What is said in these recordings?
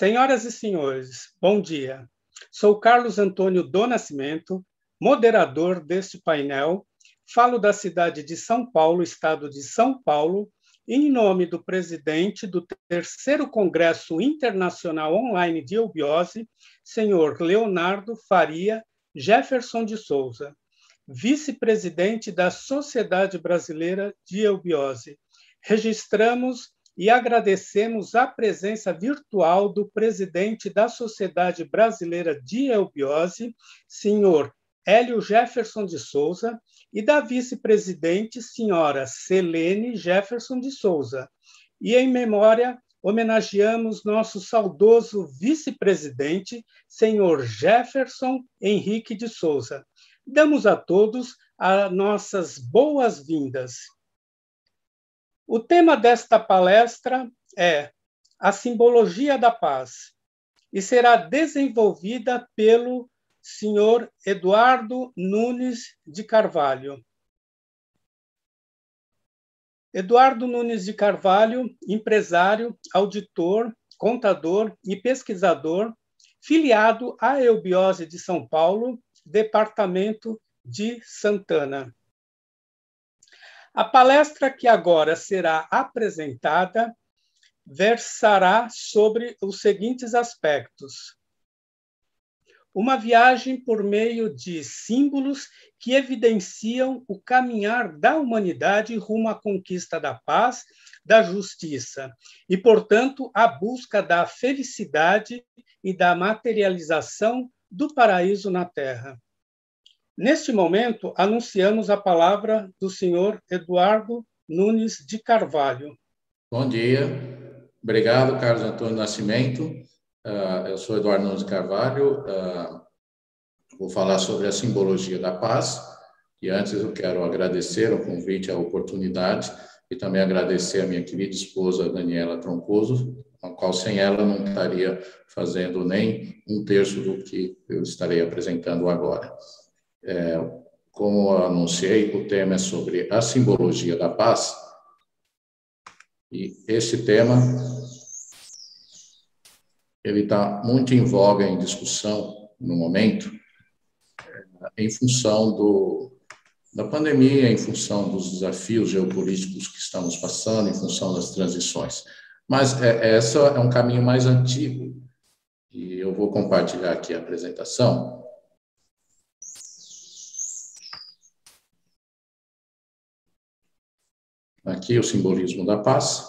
Senhoras e senhores, bom dia. Sou Carlos Antônio do Nascimento, moderador deste painel. Falo da cidade de São Paulo, estado de São Paulo, em nome do presidente do terceiro Congresso Internacional Online de Eubiose, senhor Leonardo Faria Jefferson de Souza, vice-presidente da Sociedade Brasileira de Eubiose. Registramos e agradecemos a presença virtual do presidente da Sociedade Brasileira de Eubiose, senhor Hélio Jefferson de Souza, e da vice-presidente, senhora Selene Jefferson de Souza. E em memória, homenageamos nosso saudoso vice-presidente, senhor Jefferson Henrique de Souza. Damos a todos as nossas boas-vindas. O tema desta palestra é a simbologia da paz e será desenvolvida pelo senhor Eduardo Nunes de Carvalho. Eduardo Nunes de Carvalho, empresário, auditor, contador e pesquisador, filiado à Eubiose de São Paulo, departamento de Santana. A palestra que agora será apresentada versará sobre os seguintes aspectos: uma viagem por meio de símbolos que evidenciam o caminhar da humanidade rumo à conquista da paz, da justiça e, portanto, a busca da felicidade e da materialização do paraíso na Terra. Neste momento, anunciamos a palavra do senhor Eduardo Nunes de Carvalho. Bom dia. Obrigado, Carlos Antônio Nascimento. Uh, eu sou Eduardo Nunes de Carvalho. Uh, vou falar sobre a simbologia da paz. E antes eu quero agradecer o convite, a oportunidade, e também agradecer a minha querida esposa Daniela Troncoso, a qual sem ela não estaria fazendo nem um terço do que eu estarei apresentando agora. É, como anunciei, o tema é sobre a simbologia da paz. E esse tema ele está muito em voga em discussão no momento, em função do, da pandemia, em função dos desafios geopolíticos que estamos passando, em função das transições. Mas é, essa é um caminho mais antigo, e eu vou compartilhar aqui a apresentação Aqui o simbolismo da paz.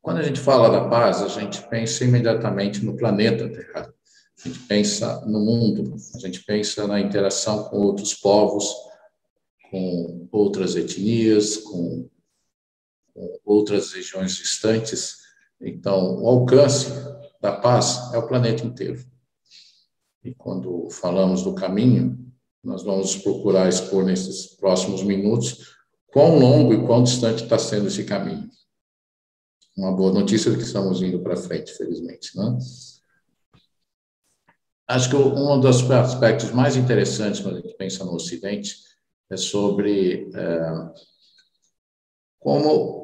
Quando a gente fala da paz, a gente pensa imediatamente no planeta Terra. A gente pensa no mundo, a gente pensa na interação com outros povos, com outras etnias, com, com outras regiões distantes. Então, o alcance da paz é o planeta inteiro. E quando falamos do caminho, nós vamos procurar expor nesses próximos minutos quão longo e quão distante está sendo esse caminho. Uma boa notícia é que estamos indo para frente, felizmente. Né? Acho que um dos aspectos mais interessantes quando a gente pensa no Ocidente é sobre é, como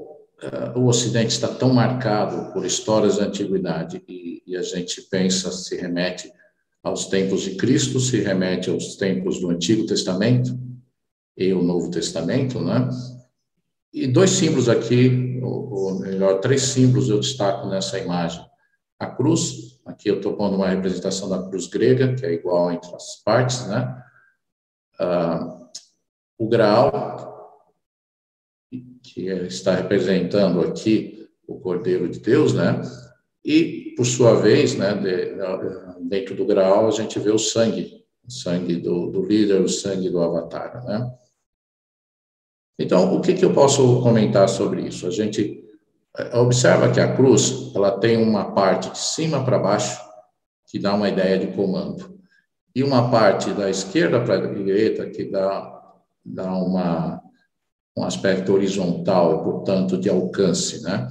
o Ocidente está tão marcado por histórias da antiguidade e, e, a gente pensa, se remete aos tempos de Cristo, se remete aos tempos do Antigo Testamento e o Novo Testamento, né? E dois símbolos aqui, ou, ou melhor, três símbolos eu destaco nessa imagem. A cruz, aqui eu estou pondo uma representação da cruz grega, que é igual entre as partes, né? Uh, o graal, que está representando aqui o Cordeiro de Deus, né? E, por sua vez, né, de, dentro do grau, a gente vê o sangue, o sangue do, do líder, o sangue do avatar, né? Então, o que, que eu posso comentar sobre isso? A gente é, observa que a cruz, ela tem uma parte de cima para baixo, que dá uma ideia de comando, e uma parte da esquerda para a direita, que dá, dá uma um aspecto horizontal, portanto, de alcance, né?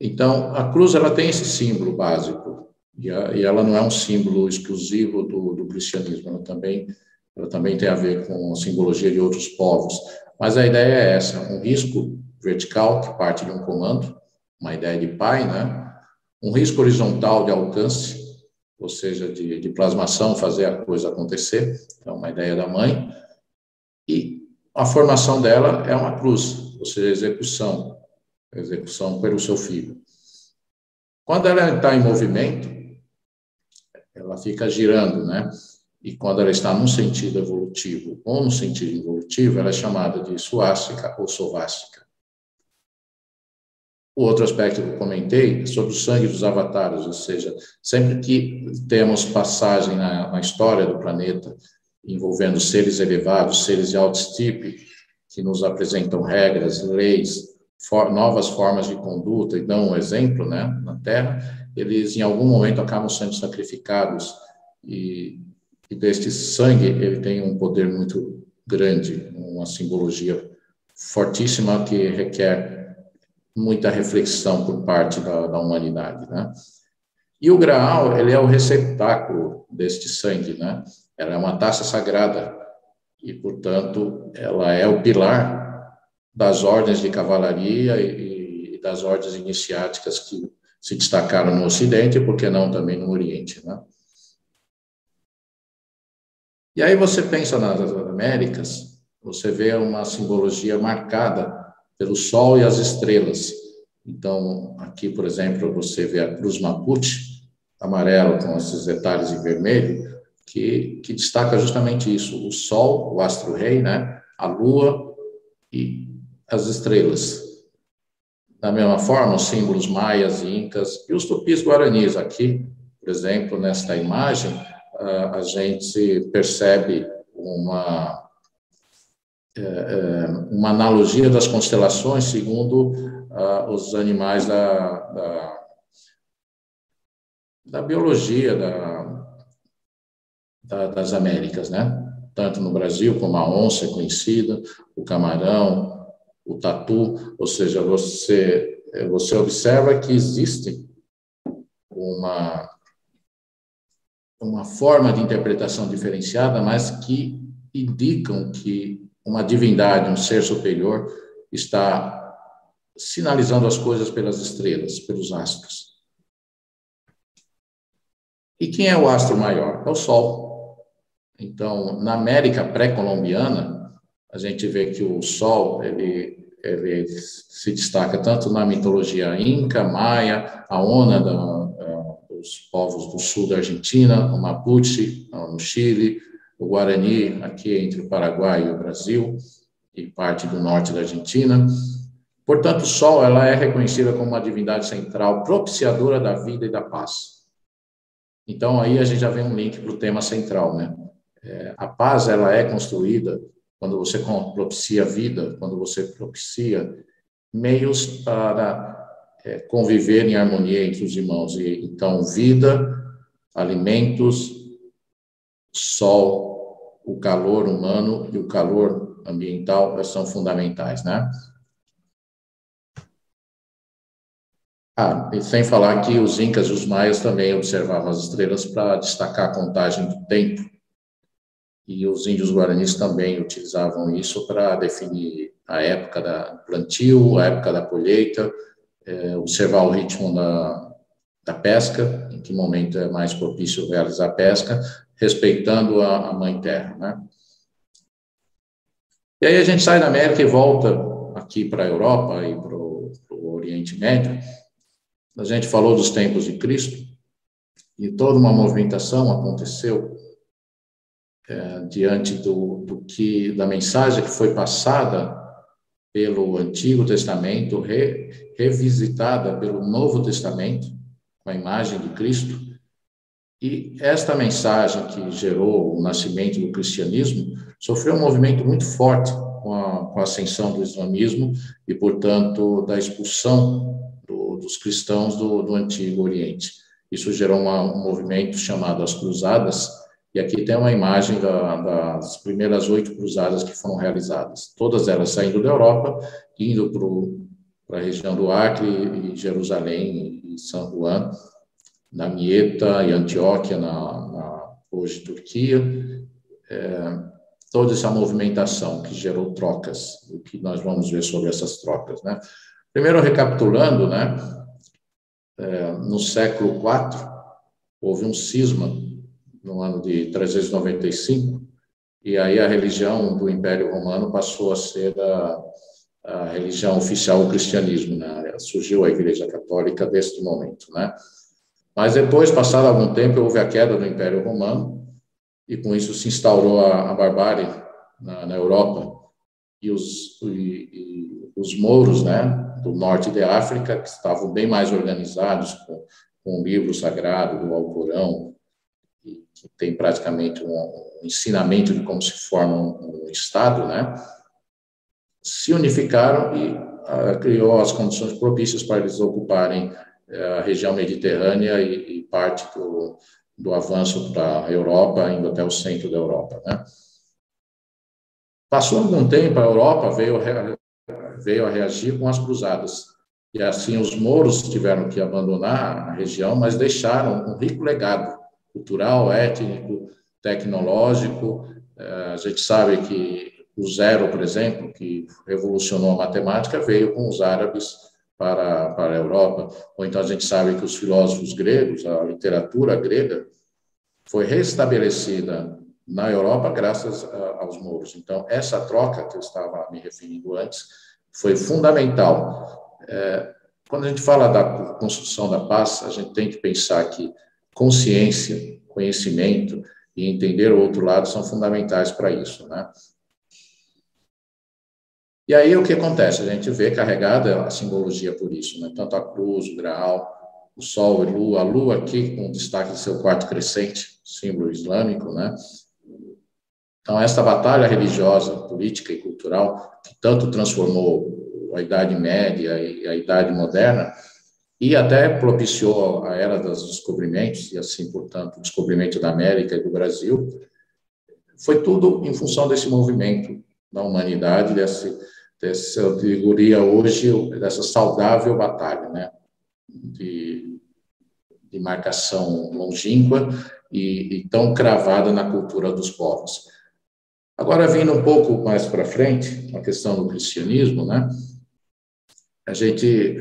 Então, a cruz ela tem esse símbolo básico E, a, e ela não é um símbolo exclusivo do, do cristianismo, ela também, ela também tem a ver com a simbologia de outros povos. Mas a ideia é essa: um risco vertical que parte de um comando, uma ideia de pai, né? Um risco horizontal de alcance, ou seja, de, de plasmação, fazer a coisa acontecer, então uma ideia da mãe. A formação dela é uma cruz, ou seja, execução, execução pelo seu filho. Quando ela está em movimento, ela fica girando, né? E quando ela está num sentido evolutivo ou no sentido involutivo, ela é chamada de suástica ou sovástica. O outro aspecto que eu comentei é sobre o sangue dos avatares, ou seja, sempre que temos passagem na, na história do planeta envolvendo seres elevados, seres de alto estipe, que nos apresentam regras, leis, for, novas formas de conduta e dão um exemplo né, na Terra, eles em algum momento acabam sendo sacrificados e, e deste sangue ele tem um poder muito grande, uma simbologia fortíssima que requer muita reflexão por parte da, da humanidade, né? E o Graal, ele é o receptáculo deste sangue, né? Ela é uma taça sagrada e, portanto, ela é o pilar das ordens de cavalaria e, e das ordens iniciáticas que se destacaram no Ocidente, por que não também no Oriente, né? E aí você pensa nas Américas, você vê uma simbologia marcada pelo Sol e as estrelas. Então, aqui, por exemplo, você vê a cruz Mapuche, amarelo com esses detalhes em vermelho, que, que destaca justamente isso: o Sol, o astro-rei, né? a Lua e as estrelas. Da mesma forma, os símbolos maias e incas e os tupis guaranis. Aqui, por exemplo, nesta imagem, a gente percebe uma, é, é, uma analogia das constelações segundo os animais da, da, da biologia da, da, das Américas, né? Tanto no Brasil como a onça é conhecida, o camarão, o tatu, ou seja, você, você observa que existe uma, uma forma de interpretação diferenciada, mas que indicam que uma divindade, um ser superior, está sinalizando as coisas pelas estrelas, pelos astros. E quem é o astro maior? É o Sol. Então, na América pré-colombiana, a gente vê que o Sol ele, ele se destaca tanto na mitologia inca, maia, a Ona da, dos povos do sul da Argentina, o Mapuche no Chile, o Guarani aqui entre o Paraguai e o Brasil e parte do norte da Argentina. Portanto, o Sol ela é reconhecida como uma divindade central propiciadora da vida e da paz. Então aí a gente já vê um link para o tema central, né? É, a paz ela é construída quando você propicia vida, quando você propicia meios para é, conviver em harmonia entre os irmãos. E, então, vida, alimentos, sol, o calor humano e o calor ambiental são fundamentais, né? Ah, e sem falar que os incas e os maias também observavam as estrelas para destacar a contagem do tempo e os índios guaranis também utilizavam isso para definir a época da plantio, a época da colheita, é, observar o ritmo da, da pesca, em que momento é mais propício realizar a pesca, respeitando a, a mãe terra, né? E aí a gente sai da América e volta aqui para a Europa e para o Oriente Médio. A gente falou dos tempos de Cristo e toda uma movimentação aconteceu é, diante do, do, que da mensagem que foi passada pelo Antigo Testamento, re, revisitada pelo Novo Testamento, com a imagem de Cristo. E esta mensagem que gerou o nascimento do cristianismo sofreu um movimento muito forte com a, com a ascensão do islamismo e, portanto, da expulsão do, dos cristãos do, do Antigo Oriente. Isso gerou uma, um movimento chamado as Cruzadas, e aqui tem uma imagem da, das primeiras oito cruzadas que foram realizadas, todas elas saindo da Europa, indo para a região do Acre e Jerusalém e São Juan, na Mieta e Antioquia, na, na hoje Turquia, é, toda essa movimentação que gerou trocas, o que nós vamos ver sobre essas trocas, né? Primeiro, recapitulando, né, é, no século IV, houve um cisma no ano de 395, e aí a religião do Império Romano passou a ser a, a religião oficial, o cristianismo, né? Surgiu a Igreja Católica deste momento, né? Mas depois, passado algum tempo, houve a queda do Império Romano e com isso se instaurou a, a barbárie na, na, Europa e os, e, e os mouros, né, do norte de África, que estavam bem mais organizados com, com o livro sagrado do Alcorão, que tem praticamente um, um ensinamento de como se forma um, um Estado, né, se unificaram e uh, criou as condições propícias para eles ocuparem uh, a região mediterrânea e, e parte do, do avanço para a Europa, indo até o centro da Europa. Né? Passou algum tempo, a Europa veio, veio a reagir com as cruzadas. E assim os mouros tiveram que abandonar a região, mas deixaram um rico legado cultural, étnico, tecnológico. Eh, a gente sabe que o zero, por exemplo, que revolucionou a matemática, veio com os árabes para, para a Europa. Ou então a gente sabe que os filósofos gregos, a literatura grega, foi restabelecida na Europa graças aos mouros. Então, essa troca que eu estava me referindo antes foi fundamental. É, quando a gente fala da construção da paz, a gente tem que pensar que consciência, conhecimento e entender o outro lado são fundamentais para isso, né? E aí o que acontece? A gente vê carregada a simbologia por isso, né? tanto a cruz, o graal, o sol e lua, a lua aqui com destaque do seu quarto crescente, símbolo islâmico, né? Então, esta batalha religiosa, política e cultural, que tanto transformou a Idade Média e a Idade Moderna, e até propiciou a era dos descobrimentos, e assim, portanto, o descobrimento da América e do Brasil, foi tudo em função desse movimento da humanidade, desse, dessa, eu diria hoje, dessa saudável batalha, né? De, de marcação longínqua e, e tão cravada na cultura dos povos. Agora, vindo um pouco mais para frente, a questão do cristianismo, né? A gente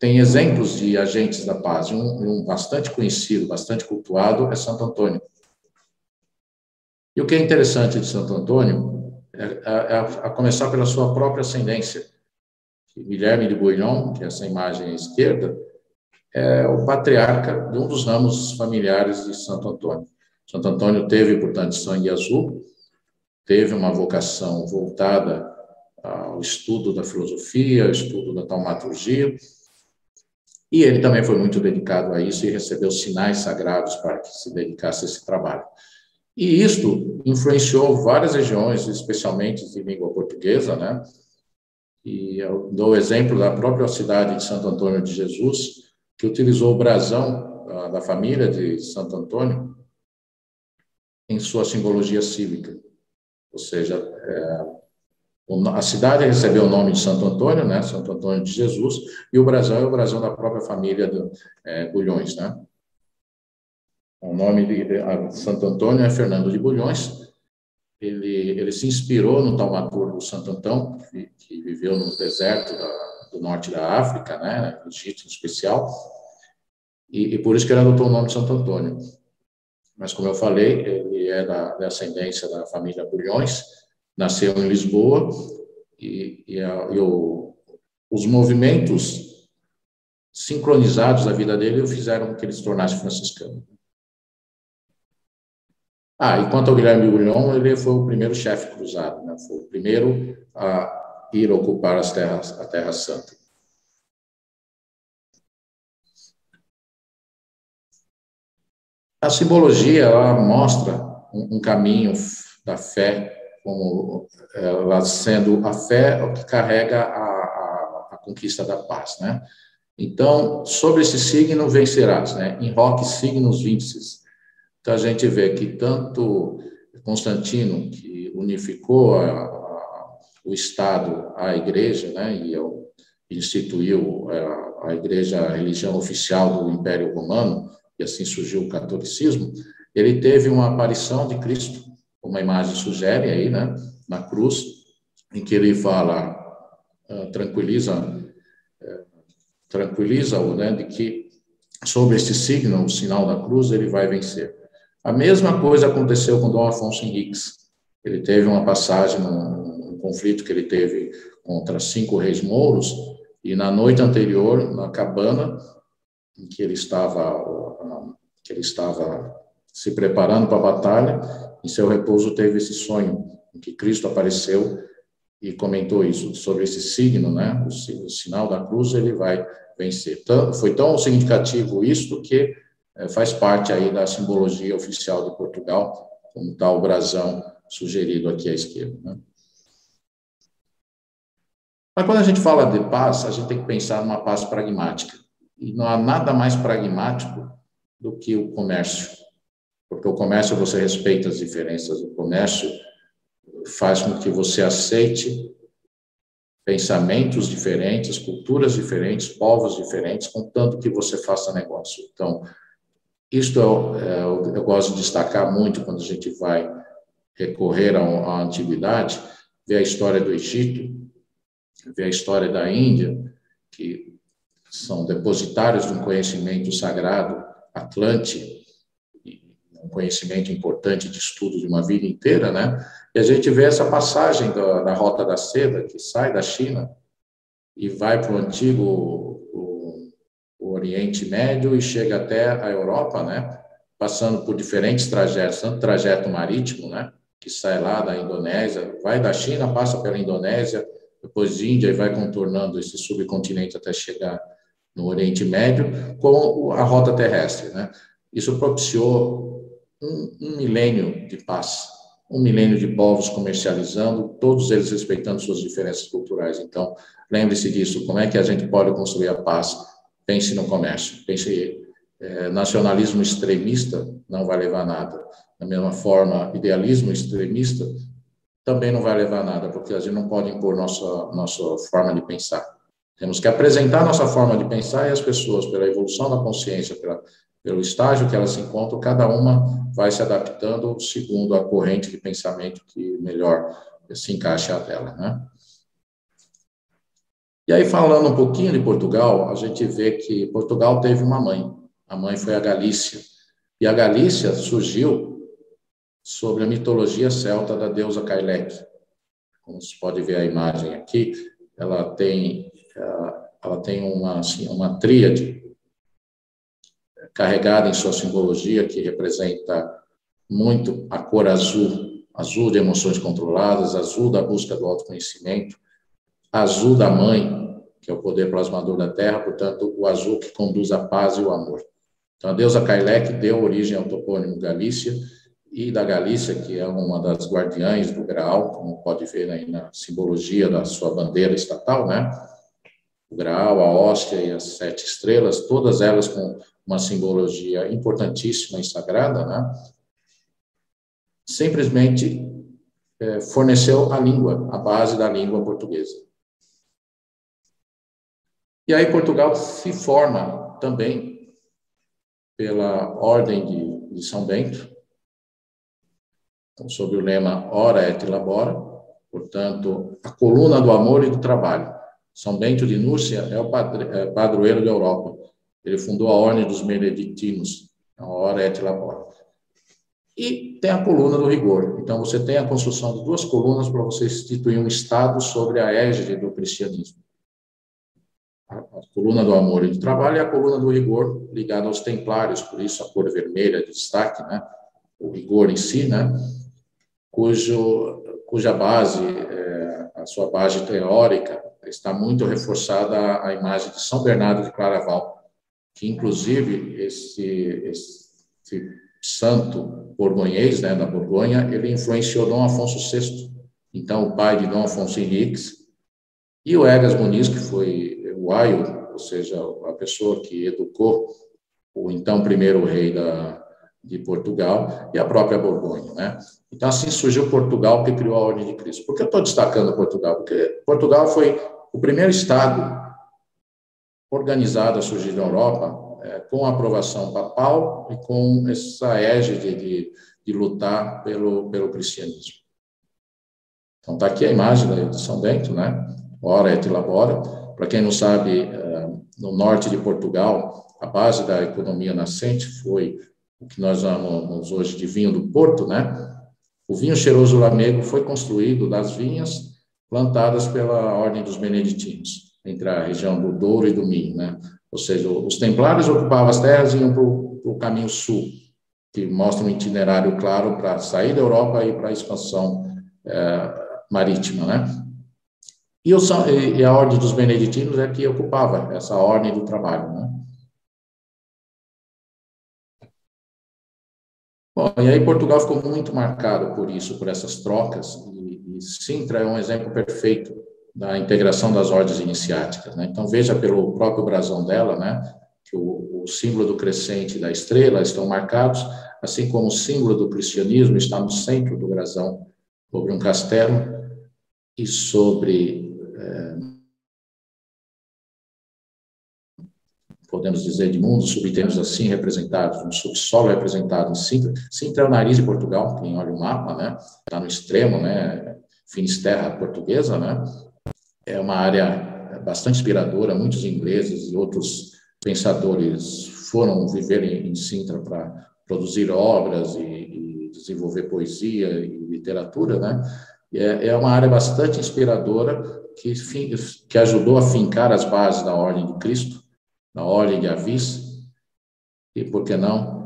tem exemplos de agentes da paz. Um, um bastante conhecido, bastante cultuado é Santo Antônio. E o que é interessante de Santo Antônio é, é, a começar pela sua própria ascendência. Guilherme de Bouillon, que é essa imagem à esquerda, é o patriarca de um dos ramos familiares de Santo Antônio. Santo Antônio teve, portanto, sangue azul, teve uma vocação voltada ao estudo da filosofia, ao estudo da taumaturgia, e ele também foi muito dedicado a isso e recebeu sinais sagrados para que se dedicasse a esse trabalho. E isto influenciou várias regiões, especialmente de língua portuguesa, né? E eu dou o exemplo da própria cidade de Santo Antônio de Jesus, que utilizou o brasão da família de Santo Antônio em sua simbologia cívica. Ou seja, é, a cidade recebeu o nome de Santo Antônio, né? Santo Antônio de Jesus, e o brasão é o brasão da própria família é, Bulhões, né? O nome de Santo Antônio é Fernando de Bulhões. Ele, ele se inspirou no taumaturgo Santo Antão, que, que viveu no deserto da, do norte da África, né, Egito em especial, e, e, por isso que ele adotou o nome de Santo Antônio. Mas, como eu falei, ele é da, da ascendência da família Bulhões, nasceu em Lisboa, e, e, a, e o, os movimentos sincronizados da vida dele fizeram com que ele se tornasse franciscano. Ah, e quanto ao Guilherme Bulhon, ele foi o primeiro chefe cruzado, né? foi o primeiro a ir ocupar as terras, a Terra Santa. A simbologia ela mostra um, um caminho da fé, como ela sendo a fé que carrega a, a, a conquista da paz, né? Então, sobre esse signo vencerás, né? Em rock signos vinces então, a gente vê que tanto Constantino, que unificou a, o Estado à Igreja, né, e instituiu a, a Igreja a religião oficial do Império Romano, e assim surgiu o catolicismo, ele teve uma aparição de Cristo, como a imagem sugere aí, né, na cruz, em que ele fala, uh, tranquiliza, uh, tranquiliza-o, né, de que sobre esse signo, o sinal da cruz, ele vai vencer. A mesma coisa aconteceu com Dom Afonso Henriques. Ele teve uma passagem, um, um conflito que ele teve contra cinco reis mouros, e na noite anterior, na cabana em que ele estava, que ele estava se preparando para a batalha, em seu repouso teve esse sonho, em que Cristo apareceu e comentou isso, sobre esse signo, né, o, sinal da cruz, ele vai vencer. Foi tão significativo isto que é, faz parte aí da simbologia oficial de Portugal, como está o brasão sugerido aqui à esquerda. Né? Mas quando a gente fala de paz, a gente tem que pensar numa paz pragmática. E não há nada mais pragmático do que o comércio. Porque o comércio você respeita as diferenças, o comércio faz com que você aceite pensamentos diferentes, culturas diferentes, povos diferentes, contanto que você faça negócio. Então, isto é, eu, eu gosto de destacar muito quando a gente vai recorrer à, à antiguidade, ver a história do Egito, ver a história da Índia, que são depositários de um conhecimento sagrado atlante, um conhecimento importante de estudo de uma vida inteira, né? E a gente vê essa passagem da, da Rota da Seda, que sai da China e vai para o antigo Oriente Médio e chega até a Europa, né? Passando por diferentes trajetos, tanto trajeto marítimo, né? Que sai lá da Indonésia, vai da China, passa pela Indonésia, depois de Índia e vai contornando esse subcontinente até chegar no Oriente Médio, com a rota terrestre. Né? Isso propiciou um, um milênio de paz, um milênio de povos comercializando, todos eles respeitando suas diferenças culturais. Então, lembre-se disso, como é que a gente pode construir a paz? Pense no comércio, pense é, nacionalismo extremista não vai levar a nada. Da mesma forma, idealismo extremista também não vai levar a nada, porque a gente não pode impor nossa, nossa forma de pensar. Temos que apresentar nossa forma de pensar e as pessoas, pela evolução da consciência, pela, pelo estágio que elas se encontram, cada uma vai se adaptando segundo a corrente de pensamento que melhor se encaixa a dela, né? E aí, falando um pouquinho de Portugal, a gente vê que Portugal teve uma mãe. A mãe foi a Galícia. E a Galícia surgiu sobre a mitologia celta da deusa Cailleque. Como se pode ver a imagem aqui, ela tem ela tem uma assim, uma tríade carregada em sua simbologia que representa muito a cor azul, azul de emoções controladas, azul da busca do autoconhecimento, azul da mãe, que é o poder plasmador da terra, portanto, o azul que conduz a paz e o amor. Então, a deusa Cailleque deu origem ao topônimo Galícia, e da Galícia, que é uma das guardiães do Graal, como pode ver aí na simbologia da sua bandeira estatal, né? O Graal, a hóstia e as sete estrelas, todas elas com uma simbologia importantíssima e sagrada, né? Simplesmente é, forneceu a língua, a base da língua portuguesa. E aí Portugal se forma também pela ordem de, de São Bento, então, sob o lema Ora et Labora, portanto, a coluna do amor e do trabalho. São Bento de Núrcia é o é, padroeiro da Europa. Ele fundou a Ordem dos Benedictinos, a Ora et Labora. E tem a coluna do rigor. Então, você tem a construção de duas colunas para você instituir um Estado sobre a égide do cristianismo. A coluna do amor e do trabalho e a coluna do rigor, ligada aos templários, por isso a cor vermelha de destaque, né? o rigor em si, né? cujo, cuja base, é, a sua base teórica, está muito reforçada a imagem de São Bernardo de Claraval, que inclusive esse, esse santo borgonhês, né, da Borgonha, ele influenciou Dom Afonso VI, então o pai de Dom Afonso Henriques, e o Egas Muniz, que foi o aio, ou seja, a pessoa que educou o então primeiro rei da, de Portugal e a própria Borgonha, né? Então, assim surgiu Portugal, que criou a Ordem de Cristo. Por que eu estou destacando Portugal? Porque Portugal foi o primeiro Estado organizado a surgir na Europa é, com a aprovação papal e com essa égide de, de lutar pelo, pelo cristianismo. Então, está aqui a imagem de São Bento, né? Ora et labora. Para quem não sabe, é, no norte de Portugal, a base da economia nascente foi o que nós chamamos hoje de vinho do Porto, né? O vinho cheiroso lamego foi construído das vinhas plantadas pela Ordem dos Beneditinos, entre a região do Douro e do Minho, né? Ou seja, os templários ocupavam as terras e iam para o caminho sul, que mostra um itinerário claro para sair da Europa e para a expansão é, marítima, né? E, o, e, a Ordem dos Beneditinos é que ocupava essa ordem do trabalho, né? Bom, e aí Portugal ficou muito marcado por isso, por essas trocas, e, e Sintra é um exemplo perfeito da integração das ordens iniciáticas. Né? Então, veja pelo próprio brasão dela, né, que o, o, símbolo do crescente e da estrela estão marcados, assim como o símbolo do cristianismo está no centro do brasão, sobre um castelo e sobre podemos dizer, de mundos subterrâneos assim representados, um subsolo representado em Sintra. Sintra é o nariz de Portugal, quem olha o mapa, né? Está no extremo, né? Finisterra portuguesa, né? É uma área bastante inspiradora, muitos ingleses e outros pensadores foram viver em, Sintra para produzir obras e, e, desenvolver poesia e literatura, né? É, é uma área bastante inspiradora que, que ajudou a fincar as bases da Ordem de Cristo, na Ordem de Avis, e, por que não,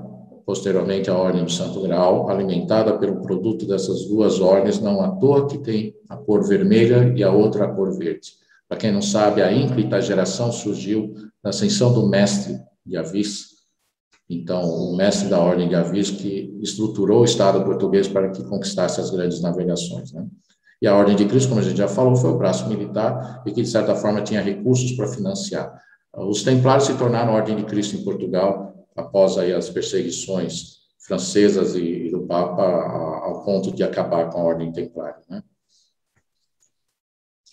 posteriormente, a Ordem do Santo Graal, alimentada pelo produto dessas duas ordens, não à toa que tem a cor vermelha e a outra a cor verde. Para quem não sabe, a ínclita geração surgiu na ascensão do mestre de Avis, então, o mestre da Ordem de Avis que estruturou o Estado português para que conquistasse as grandes navegações. Né? E a Ordem de Cristo, como a gente já falou, foi o braço militar e que, de certa forma, tinha recursos para financiar. Os templários se tornaram a Ordem de Cristo em Portugal após aí as perseguições francesas e, do Papa ao ponto de acabar com a Ordem Templária. Né?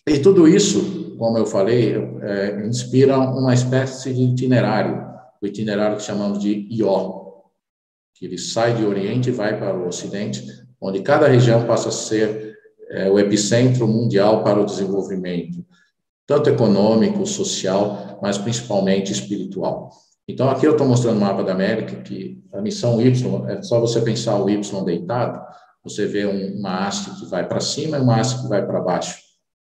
E tudo isso, como eu falei, é, inspira uma espécie de itinerário, o itinerário que chamamos de IO, que ele sai de Oriente e vai para o Ocidente, onde cada região passa a ser é, o epicentro mundial para o desenvolvimento tanto econômico, social, mas principalmente espiritual. Então, aqui eu estou mostrando o mapa da América, que a missão Y, é só você pensar o Y deitado, você vê uma haste que vai para cima e uma haste que vai para baixo.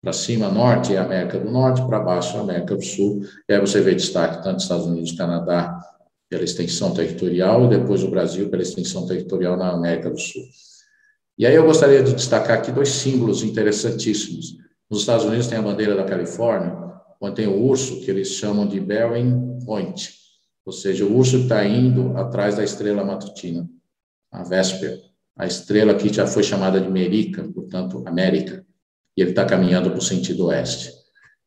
Para cima, norte é a América do Norte, para baixo, a América do Sul. E aí você vê destaque tanto Estados Unidos, Canadá, pela extensão territorial, e depois o Brasil pela extensão territorial na América do Sul. E aí eu gostaria de destacar aqui dois símbolos interessantíssimos. Nos Estados Unidos tem a bandeira da Califórnia, onde tem o urso, que eles chamam de Bering Point, ou seja, o urso está indo atrás da estrela matutina, a Vesper, a estrela que já foi chamada de Merica, portanto, América, e ele está caminhando para o sentido oeste.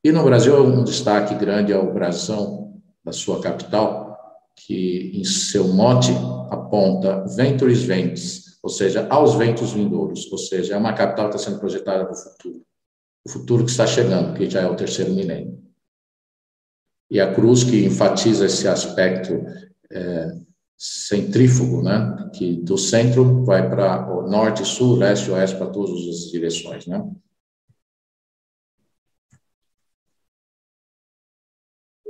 E no Brasil, um destaque grande é o brasão da sua capital, que em seu mote aponta Venturis Ventis, ou seja, aos ventos vindouros, ou seja, é uma capital que está sendo projetada para o futuro o futuro que está chegando, que já é o terceiro milênio. E a cruz que enfatiza esse aspecto é, centrífugo, né? que do centro vai para o norte, sul, leste, oeste, para todas as direções. Né?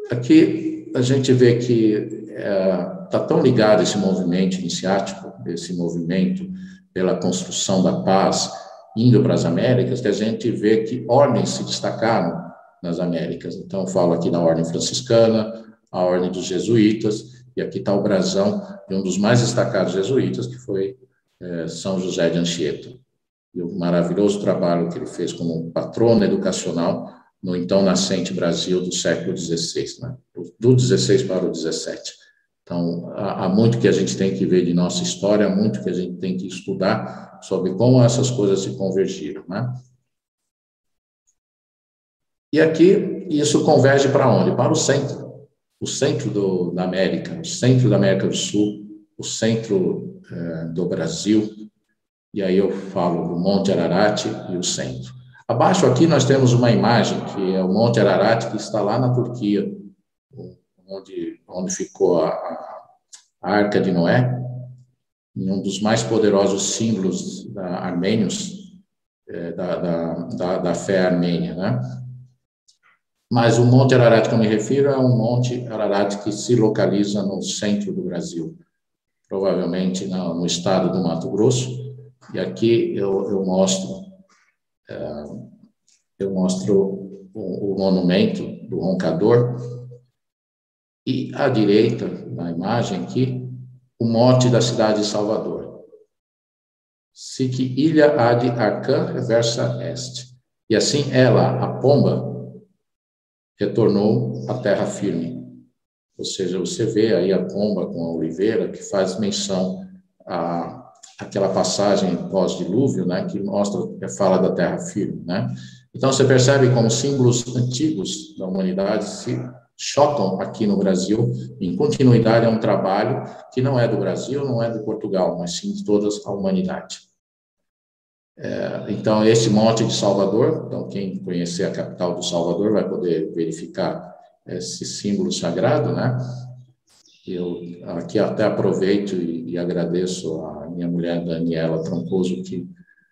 Aqui a gente vê que está é, tá tão ligado esse movimento iniciático, esse movimento pela construção da paz, indo para as Américas, que a gente vê que ordens se destacaram nas Américas. Então, falo aqui na Ordem Franciscana, a Ordem dos Jesuítas, e aqui está o brasão de um dos mais destacados jesuítas, que foi é, São José de Anchieta. E o maravilhoso trabalho que ele fez como patrono educacional no então nascente Brasil do século XVI, né? do 16 para o 17. Então, há, há muito que a gente tem que ver de nossa história, há muito que a gente tem que estudar sobre como essas coisas se convergiram, né? E aqui, isso converge para onde? Para o centro. O centro do, da América, o centro da América do Sul, o centro eh, do Brasil. E aí eu falo do Monte Ararat e o centro. Abaixo aqui nós temos uma imagem que é o Monte Ararat, que está lá na Turquia, onde, onde ficou a, a Arca de Noé, um dos mais poderosos símbolos da, armênios, é, da, da, da, da, fé armênia, né? Mas o Monte Ararat que eu me refiro é um Monte Ararat que se localiza no centro do Brasil, provavelmente no, estado do Mato Grosso. E aqui eu, eu mostro é, eu mostro o, o monumento do roncador e à direita na imagem aqui o mote da cidade de Salvador. Sic ilha ad arcan reversa est. E assim ela, a pomba, retornou à terra firme. Ou seja, você vê aí a pomba com a oliveira, que faz menção a aquela passagem pós-dilúvio, né, que mostra, que fala da terra firme, né? Então você percebe como símbolos antigos da humanidade se chocam aqui no Brasil, em continuidade a um trabalho que não é do Brasil, não é de Portugal, mas sim de toda a humanidade. É, então, esse monte de Salvador, então quem conhecer a capital do Salvador vai poder verificar esse símbolo sagrado, né? Eu aqui até aproveito e, e agradeço a minha mulher Daniela Troncoso, que,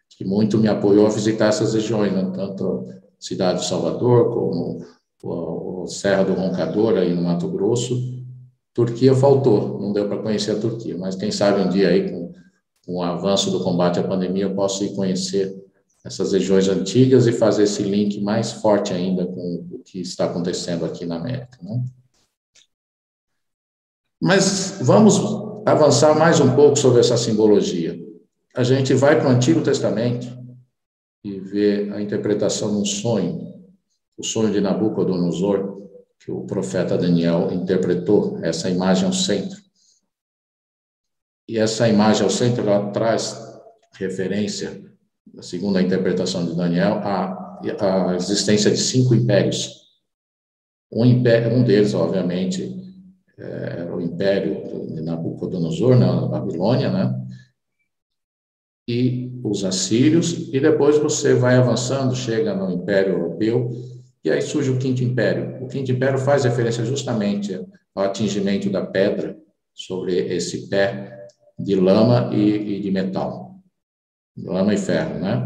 que muito me apoiou a visitar essas regiões, né? tanto a cidade de Salvador como o Serra do Roncador, aí no Mato Grosso. Turquia faltou, não deu para conhecer a Turquia, mas quem sabe um dia aí, com, com o avanço do combate à pandemia, eu posso ir conhecer essas regiões antigas e fazer esse link mais forte ainda com o que está acontecendo aqui na América. Né? Mas vamos avançar mais um pouco sobre essa simbologia. A gente vai para o Antigo Testamento e vê a interpretação de um sonho o sonho de Nabucodonosor, que o profeta Daniel interpretou, essa imagem ao centro. E essa imagem ao centro, ela traz referência, segundo a interpretação de Daniel, à, à existência de cinco impérios. Um, império, um deles, obviamente, é, era o império de Nabucodonosor, na Babilônia, né? E os assírios, e depois você vai avançando, chega no Império Europeu, e aí surge o Quinto Império. O Quinto Império faz referência justamente ao atingimento da pedra sobre esse pé de lama e, e de metal, lama e ferro, né?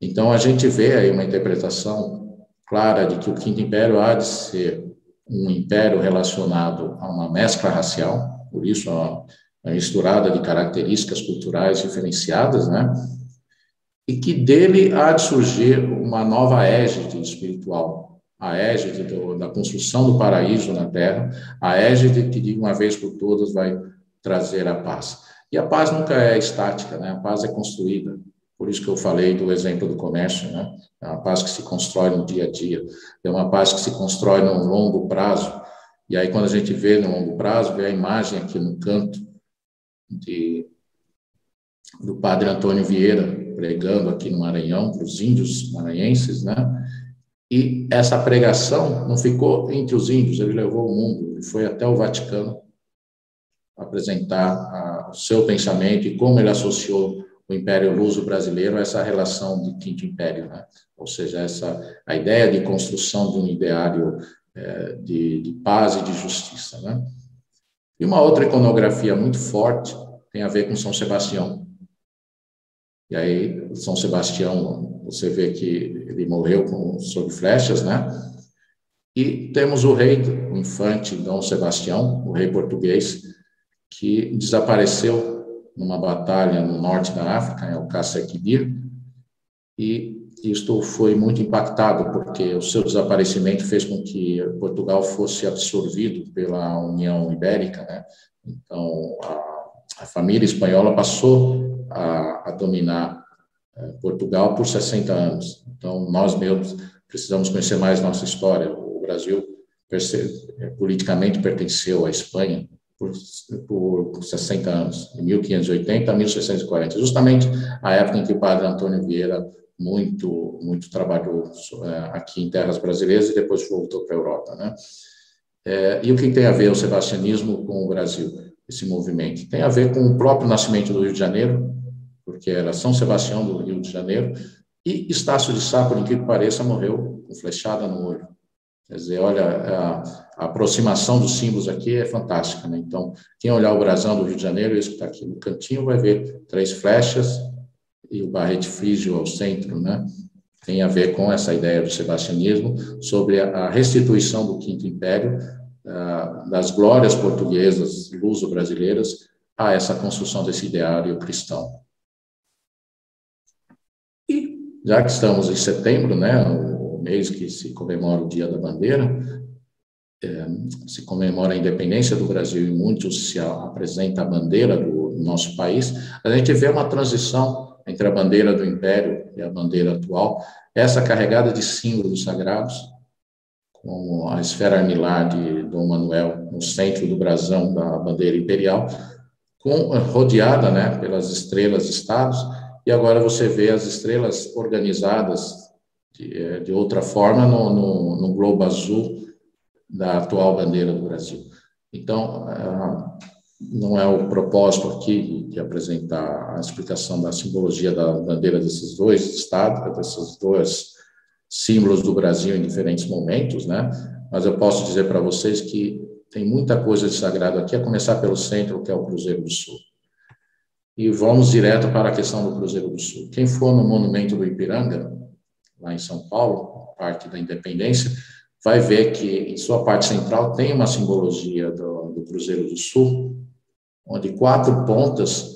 Então a gente vê aí uma interpretação clara de que o Quinto Império há de ser um império relacionado a uma mescla racial, por isso uma misturada de características culturais diferenciadas, né? e que dele há de surgir uma nova égide espiritual, a égide do, da construção do paraíso na Terra, a égide que de uma vez por todas vai trazer a paz. E a paz nunca é estática, né? A paz é construída. Por isso que eu falei do exemplo do comércio, né? É uma paz que se constrói no dia a dia, é uma paz que se constrói no longo prazo. E aí quando a gente vê no longo prazo, vê a imagem aqui no canto de do padre Antônio Vieira, pregando aqui no Maranhão, para os índios maranhenses, né? E essa pregação não ficou entre os índios, ele levou o mundo, ele foi até o Vaticano apresentar a, o seu pensamento e como ele associou o Império Luso brasileiro a essa relação de Quinto Império, né? Ou seja, essa a ideia de construção de um ideário é, de, de paz e de justiça, né? E uma outra iconografia muito forte tem a ver com São Sebastião, e aí, São Sebastião, você vê que ele morreu com, sob flechas, né? E temos o rei, o infante Dom Sebastião, o rei português, que desapareceu numa batalha no norte da África, em Alcácer-Quibir, e isto foi muito impactado, porque o seu desaparecimento fez com que Portugal fosse absorvido pela União Ibérica, né? Então, a, a família espanhola passou a, a dominar é, Portugal por 60 anos. Então, nós mesmos precisamos conhecer mais nossa história. O Brasil é, politicamente pertenceu à Espanha por, por 60 anos, de 1580 a 1640, justamente a época em que o padre Antônio Vieira muito muito trabalhou é, aqui em terras brasileiras e depois voltou para a Europa, né? É, e o que tem a ver o sebastianismo com o Brasil, esse movimento? Tem a ver com o próprio nascimento do Rio de Janeiro, porque era São Sebastião do Rio de Janeiro, e Estácio de Sá, por incrível que pareça, morreu com flechada no olho. Quer dizer, olha, a, a aproximação dos símbolos aqui é fantástica, né? Então, quem olhar o brasão do Rio de Janeiro, isso que está aqui no cantinho, vai ver três flechas e o barrete frígio ao centro, né? Tem a ver com essa ideia do sebastianismo sobre a, restituição do Quinto Império, uh, das glórias portuguesas, luso-brasileiras, a essa construção desse ideário cristão. E, já que estamos em setembro, né, mês que se comemora o Dia da Bandeira, é, se comemora a independência do Brasil e muito se apresenta a bandeira do nosso país, a gente vê uma transição entre a bandeira do Império e a bandeira atual, essa carregada de símbolos sagrados, como a esfera armilar de Dom Manuel no centro do brasão da bandeira imperial, com, rodeada né, pelas estrelas estados, e agora você vê as estrelas organizadas de, é, de outra forma no, no, no globo azul da atual bandeira do Brasil. Então, ah, não é o propósito aqui de apresentar a explicação da simbologia da bandeira desses dois estados, desses dois símbolos do Brasil em diferentes momentos, né? Mas eu posso dizer para vocês que tem muita coisa de sagrado aqui, a começar pelo centro, que é o Cruzeiro do Sul. E vamos direto para a questão do Cruzeiro do Sul. Quem for no Monumento do Ipiranga, lá em São Paulo, Parque da Independência, vai ver que em sua parte central tem uma simbologia do, do Cruzeiro do Sul, onde quatro pontas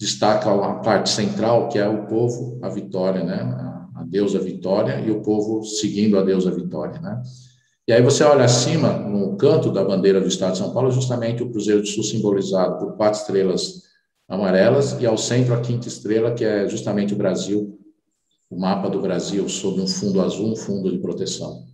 destacam a parte central, que é o povo, a vitória, né? A, a deusa Vitória e o povo seguindo a deusa Vitória, né? E aí você olha acima, no canto da bandeira do Estado de São Paulo, justamente o Cruzeiro do Sul simbolizado por quatro estrelas amarelas e ao centro a quinta estrela, que é justamente o Brasil, o mapa do Brasil sob um fundo azul, um fundo de proteção.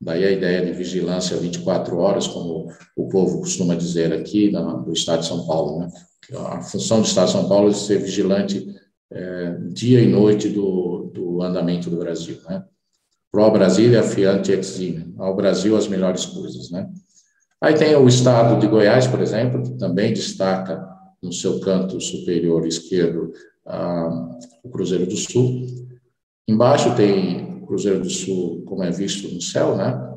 Daí a ideia de vigilância 24 horas, como o povo costuma dizer aqui no Estado de São Paulo. Né? A função do Estado de São Paulo é ser vigilante é, dia e noite do, do andamento do Brasil. Né? Pro Brasília, fiante exime. Ao Brasil, as melhores coisas. Né? Aí tem o Estado de Goiás, por exemplo, que também destaca no seu canto superior esquerdo a, o Cruzeiro do Sul. Embaixo tem Cruzeiro do Sul, como é visto no céu, né?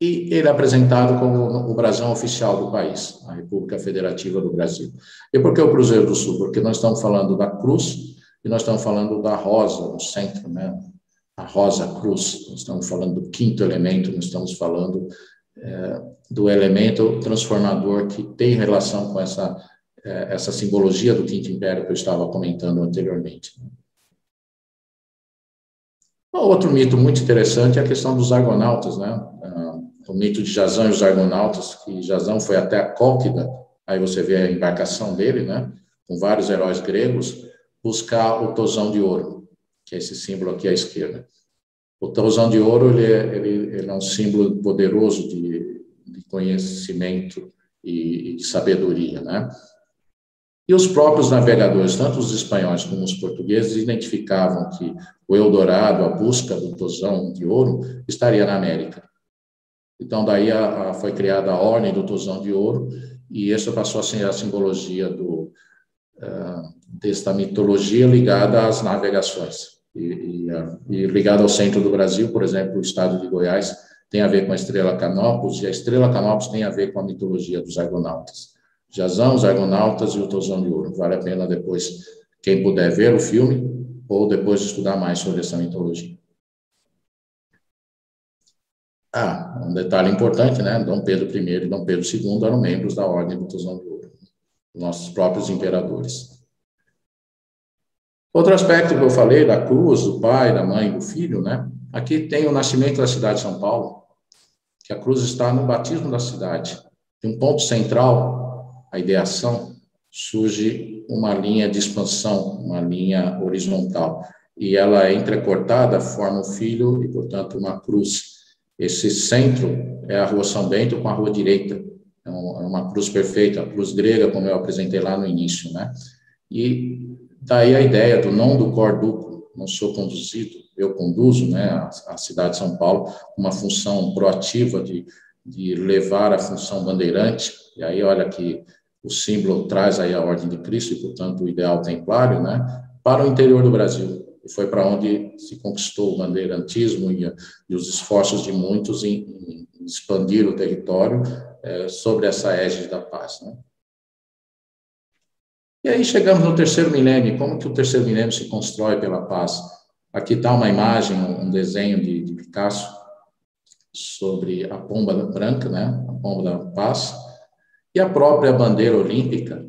E ele é apresentado como o brasão oficial do país, a República Federativa do Brasil. E por que o Cruzeiro do Sul? Porque nós estamos falando da cruz e nós estamos falando da rosa no centro, né? A rosa cruz. Nós estamos falando do quinto elemento, nós estamos falando é, do elemento transformador que tem relação com essa, é, essa simbologia do quinto império que eu estava comentando anteriormente. Outro mito muito interessante é a questão dos argonautas, né? Ah, o mito de Jazão e os argonautas, que Jazão foi até a Cólquida, aí você vê a embarcação dele, né? Com vários heróis gregos, buscar o tosão de ouro, que é esse símbolo aqui à esquerda. O tosão de ouro ele é, ele, ele é um símbolo poderoso de, de conhecimento e, e de sabedoria, né? E os próprios navegadores, tanto os espanhóis como os portugueses, identificavam que o Eldorado, a busca do tosão de ouro, estaria na América. Então, daí a, a, foi criada a Ordem do Tosão de Ouro, e essa passou a ser a simbologia do, uh, desta mitologia ligada às navegações. E, e, uh, e ligada ao centro do Brasil, por exemplo, o estado de Goiás tem a ver com a estrela Canopus, e a estrela Canopus tem a ver com a mitologia dos argonautas. Jazão, os Argonautas e o Tosão de Ouro. Vale a pena depois, quem puder ver o filme, ou depois estudar mais sobre essa mitologia. Ah, um detalhe importante, né? Dom Pedro I e Dom Pedro II eram membros da Ordem do Tosão de Ouro, nossos próprios imperadores. Outro aspecto que eu falei da cruz, do pai, da mãe, do filho, né? Aqui tem o nascimento da cidade de São Paulo, que a cruz está no batismo da cidade. Tem um ponto central a ideação, surge uma linha de expansão, uma linha horizontal. E ela é entrecortada, forma um filho e, portanto, uma cruz. Esse centro é a Rua São Bento com a Rua Direita. É, é uma cruz perfeita, a cruz grega, como eu apresentei lá no início, né? E daí a ideia do não do cor duplo, não sou conduzido, eu conduzo, né, a, cidade de São Paulo, uma função proativa de, de levar a função bandeirante. E aí, olha que o símbolo traz aí a ordem de Cristo e, portanto, o ideal templário, né, para o interior do Brasil. e foi para onde se conquistou o bandeirantismo e, e os esforços de muitos em, em expandir o território é, sobre essa égide da paz. Né? E aí chegamos no terceiro milênio. Como que o terceiro milênio se constrói pela paz? Aqui está uma imagem, um desenho de, de Picasso sobre a pomba branca, né? A pomba da paz e a própria bandeira olímpica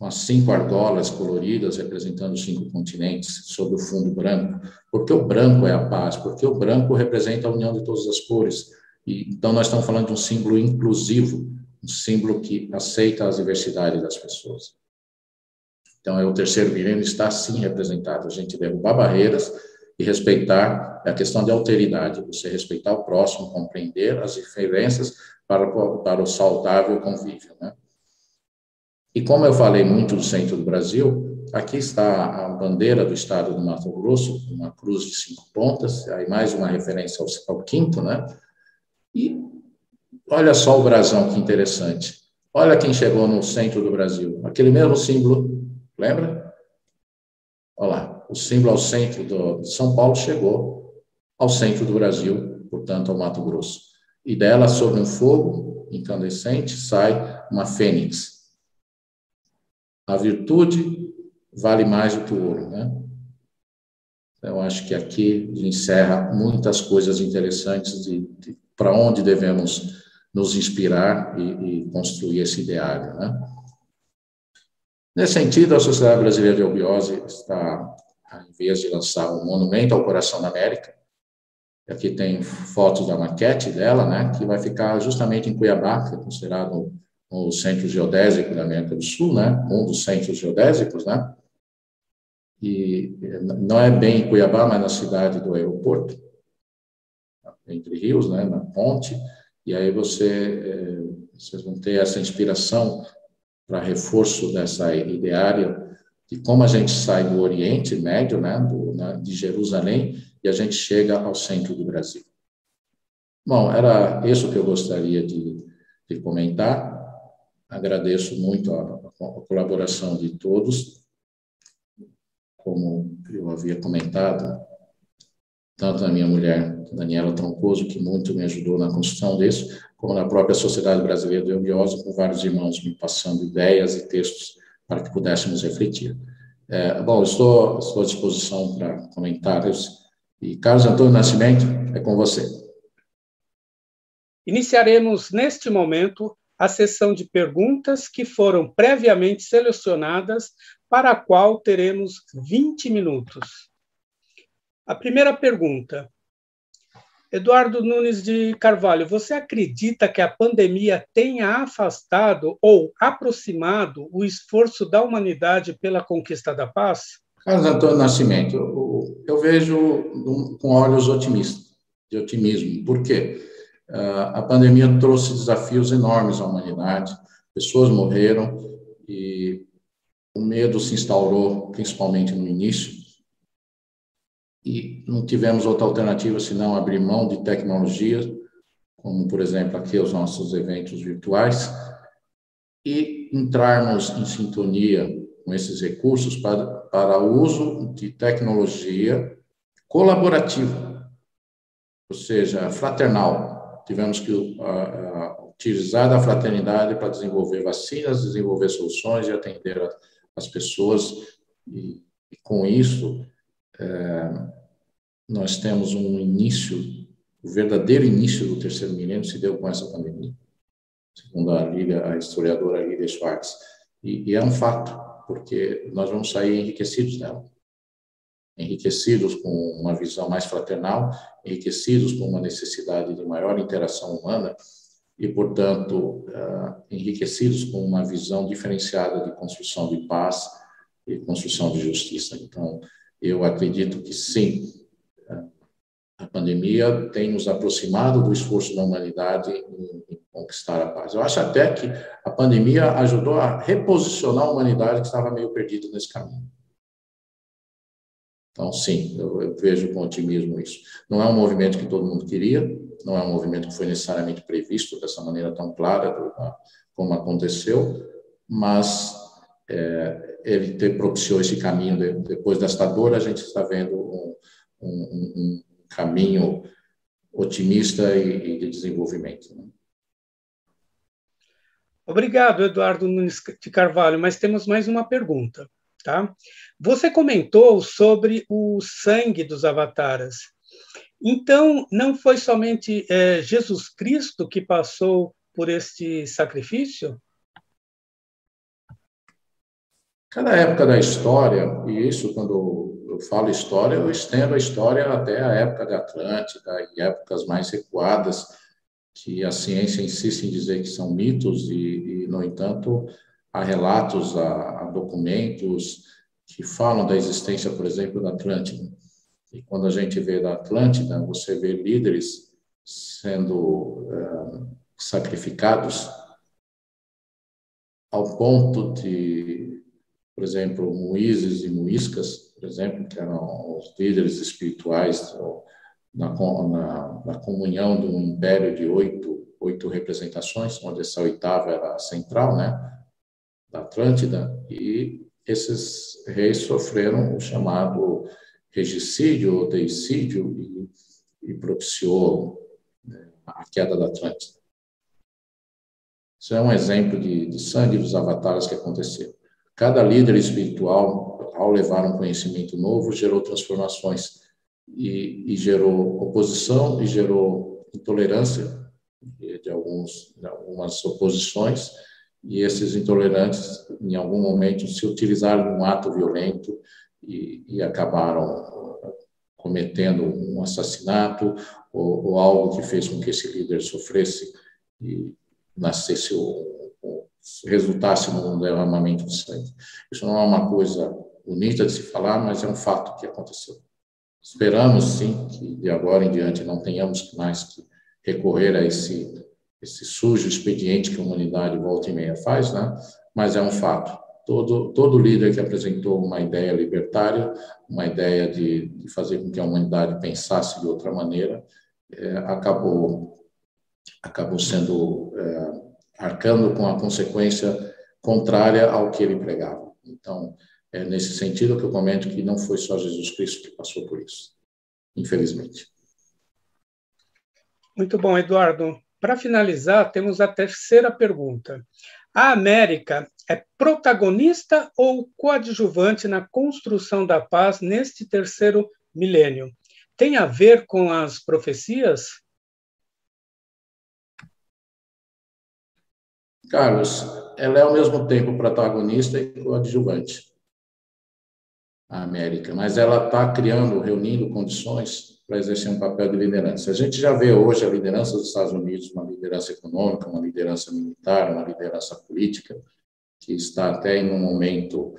com as cinco argolas coloridas representando os cinco continentes sobre o fundo branco. Porque o branco é a paz, porque o branco representa a união de todas as cores. E, então, nós estamos falando de um símbolo inclusivo, um símbolo que aceita as diversidades das pessoas. Então, é o terceiro milênio está sim representado. A gente derrubar barreiras e respeitar a questão de alteridade, você respeitar o próximo, compreender as diferenças para, para o saudável convívio. Né? E como eu falei muito do centro do Brasil, aqui está a bandeira do estado do Mato Grosso, uma cruz de cinco pontas, aí mais uma referência ao, ao quinto, né? E olha só o brasão, que interessante. Olha quem chegou no centro do Brasil, aquele mesmo símbolo, lembra? Olha lá, o símbolo ao centro do, de São Paulo chegou ao centro do Brasil, portanto, ao Mato Grosso. E dela, sobre um fogo incandescente, sai uma fênix, a virtude vale mais do que o ouro, né? Então, eu acho que aqui encerra muitas coisas interessantes de, de para onde devemos nos inspirar e, e, construir esse ideário, né? Nesse sentido, a Sociedade Brasileira de Obiose está, em vez de lançar um monumento ao coração da América, aqui tem fotos da maquete dela, né, que vai ficar justamente em Cuiabá, que é considerado o Centro Geodésico da América do Sul, né? Um dos centros geodésicos, né? E não é bem em Cuiabá, mas na cidade do aeroporto, entre rios, né? Na ponte. E aí você, é, vocês vão ter essa inspiração para reforço dessa ideária de como a gente sai do Oriente Médio, né? Do, de Jerusalém, e a gente chega ao centro do Brasil. Bom, era isso que eu gostaria de, de comentar. Agradeço muito a, a colaboração de todos. Como eu havia comentado, tanto a minha mulher, Daniela Troncoso, que muito me ajudou na construção desse, como na própria Sociedade Brasileira de Eubiose, com vários irmãos me passando ideias e textos para que pudéssemos refletir. É, bom, estou, estou à disposição para comentários. E Carlos Antônio Nascimento, é com você. Iniciaremos neste momento a sessão de perguntas que foram previamente selecionadas, para a qual teremos 20 minutos. A primeira pergunta. Eduardo Nunes de Carvalho, você acredita que a pandemia tenha afastado ou aproximado o esforço da humanidade pela conquista da paz? Carlos Antônio Nascimento, eu, vejo com olhos otimistas, de otimismo. Por quê? Ah, a pandemia trouxe desafios enormes à humanidade, pessoas morreram e o medo se instaurou, principalmente no início, e não tivemos outra alternativa senão abrir mão de tecnologias, como, por exemplo, aqui os nossos eventos virtuais, e entrarmos em sintonia com esses recursos para, para uso de tecnologia colaborativa, ou seja, fraternal, tivemos que uh, uh, utilizar da fraternidade para desenvolver vacinas, desenvolver soluções e atender a, as pessoas. E, e com isso, nós temos um início, o verdadeiro início do terceiro milênio se deu com essa pandemia, segundo a, Lilia, a historiadora Lília Schwartz. E, e é um fato, porque nós vamos sair enriquecidos dela enriquecidos com uma visão mais fraternal, enriquecidos com uma necessidade de maior interação humana e, portanto, uh, enriquecidos com uma visão diferenciada de construção de paz e construção de justiça. Então, eu acredito que sim, a pandemia tem nos aproximado do esforço da humanidade em, conquistar a paz. Eu acho até que a pandemia ajudou a reposicionar a humanidade que estava meio perdida nesse caminho. Então, sim, eu, vejo com otimismo isso. Não é um movimento que todo mundo queria, não é um movimento que foi necessariamente previsto dessa maneira tão clara como aconteceu, mas é, ele ter propiciou esse caminho de, depois desta dor, a gente está vendo um, um, um caminho otimista e, e de desenvolvimento. Né? Obrigado, Eduardo Nunes de Carvalho, mas temos mais uma pergunta. Tá? Você comentou sobre o sangue dos avataras. Então, não foi somente é, Jesus Cristo que passou por este sacrifício? Cada época da história, e isso quando eu falo história, eu estendo a história até a época da Atlântida e épocas mais recuadas, que a ciência insiste em dizer que são mitos, e, e no entanto, há relatos, há, há, documentos que falam da existência, por exemplo, da Atlântida. E quando a gente vê da Atlântida, você vê líderes sendo uh, sacrificados ao ponto de, por exemplo, Moíses e Muíscas, por exemplo, que eram os líderes espirituais na, na, na comunhão de um império de oito, oito representações, onde essa oitava era central, né, da Atlântida, e esses reis sofreram o chamado regicídio ou deicídio e, e propiciou né, a queda da Atlântida. Isso é um exemplo de, de sangue dos avatares que aconteceu. Cada líder espiritual, ao levar um conhecimento novo, gerou transformações e, e gerou oposição e gerou intolerância de, alguns, de algumas oposições. E esses intolerantes, em algum momento, se utilizaram de um ato violento e, e acabaram cometendo um assassinato ou, ou, algo que fez com que esse líder sofresse e nascesse ou resultasse num derramamento de sangue. Isso não é uma coisa bonita de se falar, mas é um fato que aconteceu. Esperamos, sim, que de agora em diante não tenhamos mais que recorrer a esse, esse sujo expediente que a humanidade volta e meia faz, né? mas é um fato. Todo, todo líder que apresentou uma ideia libertária, uma ideia de, de fazer com que a humanidade pensasse de outra maneira, é, acabou, acabou sendo é, arcando com a consequência contrária ao que ele pregava. Então, é nesse sentido que eu comento que não foi só Jesus Cristo que passou por isso, infelizmente. Muito bom, Eduardo. Para finalizar, temos a terceira pergunta. A América é protagonista ou coadjuvante na construção da paz neste terceiro milênio? Tem a ver com as profecias? Carlos, ela é ao mesmo tempo protagonista e coadjuvante a América, mas ela está criando, reunindo condições para exercer um papel de liderança. A gente já vê hoje a liderança dos Estados Unidos, uma liderança econômica, uma liderança militar, uma liderança política, que está até em um momento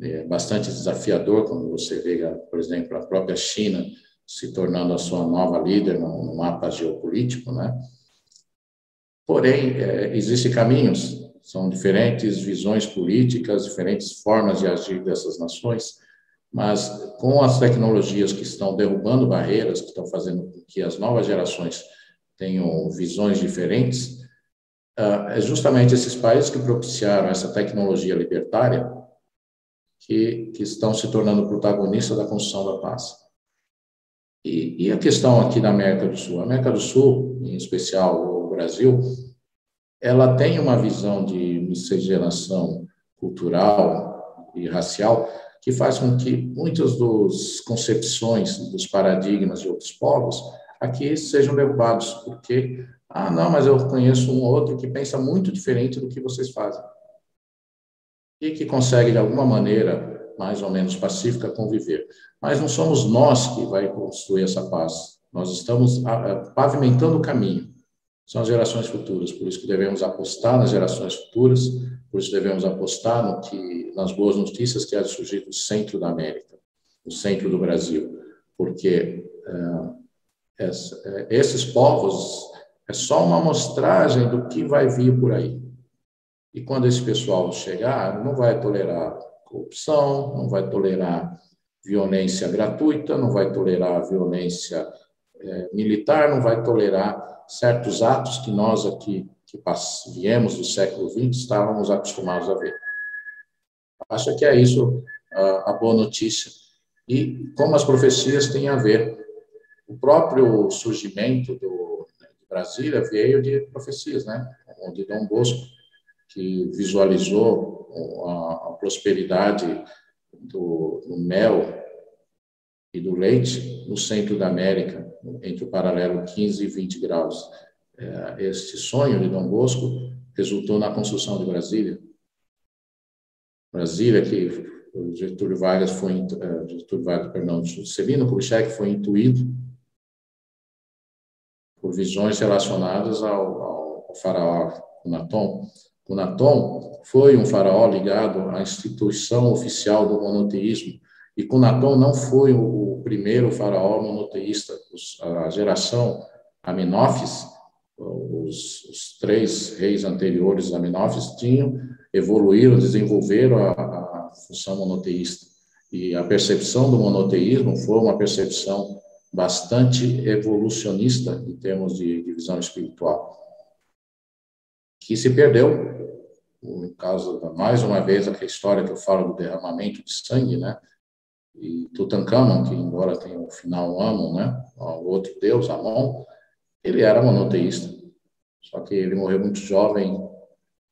é, bastante desafiador, quando você vê, por exemplo, a própria China se tornando a sua nova líder no, mapa geopolítico, né? Porém, é, existem caminhos, são diferentes visões políticas, diferentes formas de agir dessas nações, mas com as tecnologias que estão derrubando barreiras, que estão fazendo com que as novas gerações tenham visões diferentes, ah, é justamente esses países que propiciaram essa tecnologia libertária que, que estão se tornando protagonistas da construção da paz. E, e, a questão aqui da América do Sul? A América do Sul, em especial Brasil, ela tem uma visão de miscigenação cultural e racial que faz com que muitas das concepções, dos paradigmas de outros povos aqui sejam derrubados, porque, ah, não, mas eu conheço um outro que pensa muito diferente do que vocês fazem. E que consegue, de alguma maneira, mais ou menos pacífica, conviver. Mas não somos nós que vai construir essa paz. Nós estamos ah, ah, pavimentando o caminho. São as gerações futuras, por isso que devemos apostar nas gerações futuras, por isso devemos apostar no que, nas boas notícias que há de surgir do centro da América, no centro do Brasil, porque é, esses povos é só uma amostragem do que vai vir por aí. E quando esse pessoal chegar, não vai tolerar corrupção, não vai tolerar violência gratuita, não vai tolerar violência é, militar, não vai tolerar certos atos que nós aqui que viemos do século XX estávamos acostumados a ver. Acho que é isso a, boa notícia. E como as profecias têm a ver. O próprio surgimento do, de Brasília veio de profecias, né? De Dom Bosco, que visualizou a, a prosperidade do, do mel e do leite no centro da América, entre o paralelo 15 e 20 graus. É, este sonho de Dom Bosco resultou na construção de Brasília. Brasília, que Getúlio Vargas foi, Getúlio Vargas, perdão, Celino Kubitschek foi intuído por visões relacionadas ao, ao, ao faraó Cunaton. Cunaton foi um faraó ligado à instituição oficial do monoteísmo, e Cunaton não foi o, primeiro faraó monoteísta. A geração Amenófis, os, os, três reis anteriores Amenófis tinham evoluíram, desenvolveram a, a função monoteísta. E a percepção do monoteísmo foi uma percepção bastante evolucionista em termos de, de visão espiritual, que se perdeu. No caso, mais uma vez, aquela história que eu falo do derramamento de sangue, né? E Tutankhamon, que embora tenha o final Amon, né? O outro deus, Amon, ele era monoteísta. Só que ele morreu muito jovem,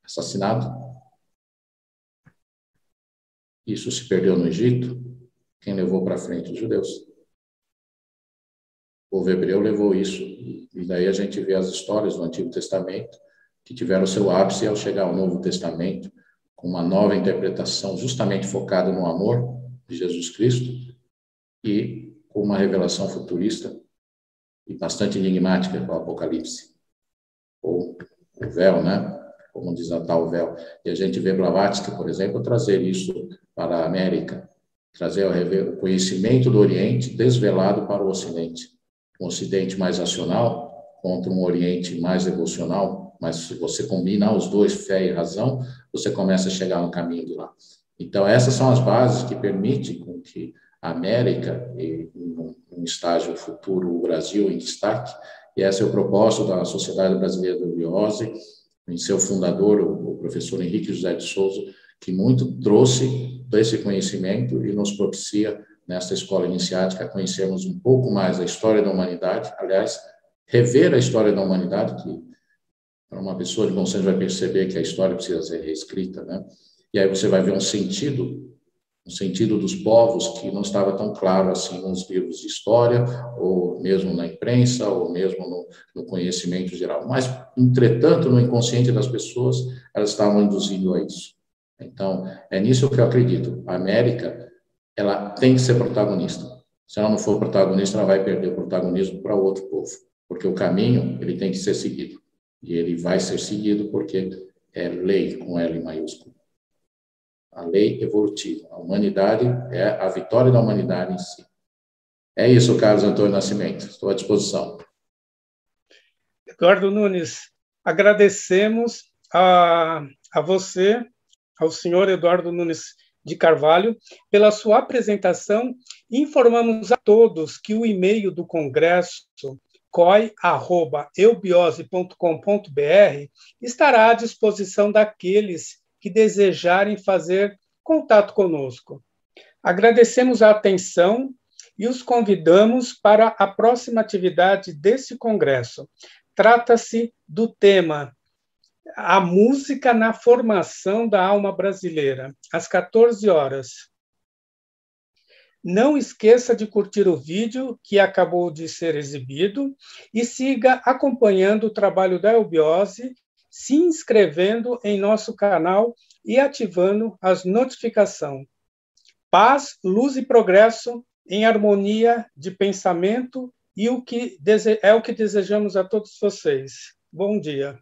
assassinado. Isso se perdeu no Egito. Quem levou para frente? Os judeus. O povo hebreu levou isso. E daí a gente vê as histórias do Antigo Testamento que tiveram seu ápice ao chegar ao Novo Testamento, com uma nova interpretação justamente focada no amor de Jesus Cristo e com uma revelação futurista e bastante enigmática do Apocalipse. Ou o véu, né? Como desatar o véu. E a gente vê Blavatsky, por exemplo, trazer isso para a América, trazer o conhecimento do Oriente desvelado para o Ocidente. Um Ocidente mais racional contra um Oriente mais emocional, mas se você combinar os dois, fé e razão, você começa a chegar no caminho de lá. Então, essas são as bases que permitem com que a América, e um estágio futuro, o Brasil em destaque, e esse é o propósito da Sociedade Brasileira da Biose, em seu fundador, o professor Henrique José de Souza, que muito trouxe esse conhecimento e nos propicia, nesta escola iniciática, conhecermos um pouco mais a história da humanidade, aliás, rever a história da humanidade, que para uma pessoa de bom senso vai perceber que a história precisa ser reescrita, né? E aí você vai ver um sentido, um sentido dos povos que não estava tão claro assim nos livros de história, ou mesmo na imprensa, ou mesmo no, no conhecimento geral. Mas, entretanto, no inconsciente das pessoas, elas estavam induzindo a isso. Então, é nisso que eu acredito. A América, ela tem que ser protagonista. Se ela não for protagonista, ela vai perder o protagonismo para outro povo, porque o caminho ele tem que ser seguido e ele vai ser seguido porque é lei com L maiúsculo. A lei evolutiva. A humanidade é a vitória da humanidade em si. É isso, Carlos Antônio Nascimento. Estou à disposição. Eduardo Nunes, agradecemos a, a você ao senhor Eduardo Nunes de Carvalho pela sua apresentação. Informamos a todos que o e-mail do Congresso coi@eubiose.com.br estará à disposição daqueles que desejarem fazer contato conosco. Agradecemos a atenção e os convidamos para a próxima atividade desse congresso. Trata-se do tema a música na formação da alma brasileira, às 14 horas. Não esqueça de curtir o vídeo que acabou de ser exibido e siga acompanhando o trabalho da Eubiose, se inscrevendo em nosso canal e ativando as notificações. Paz, luz e progresso em harmonia de pensamento e o que é o que desejamos a todos vocês. Bom dia.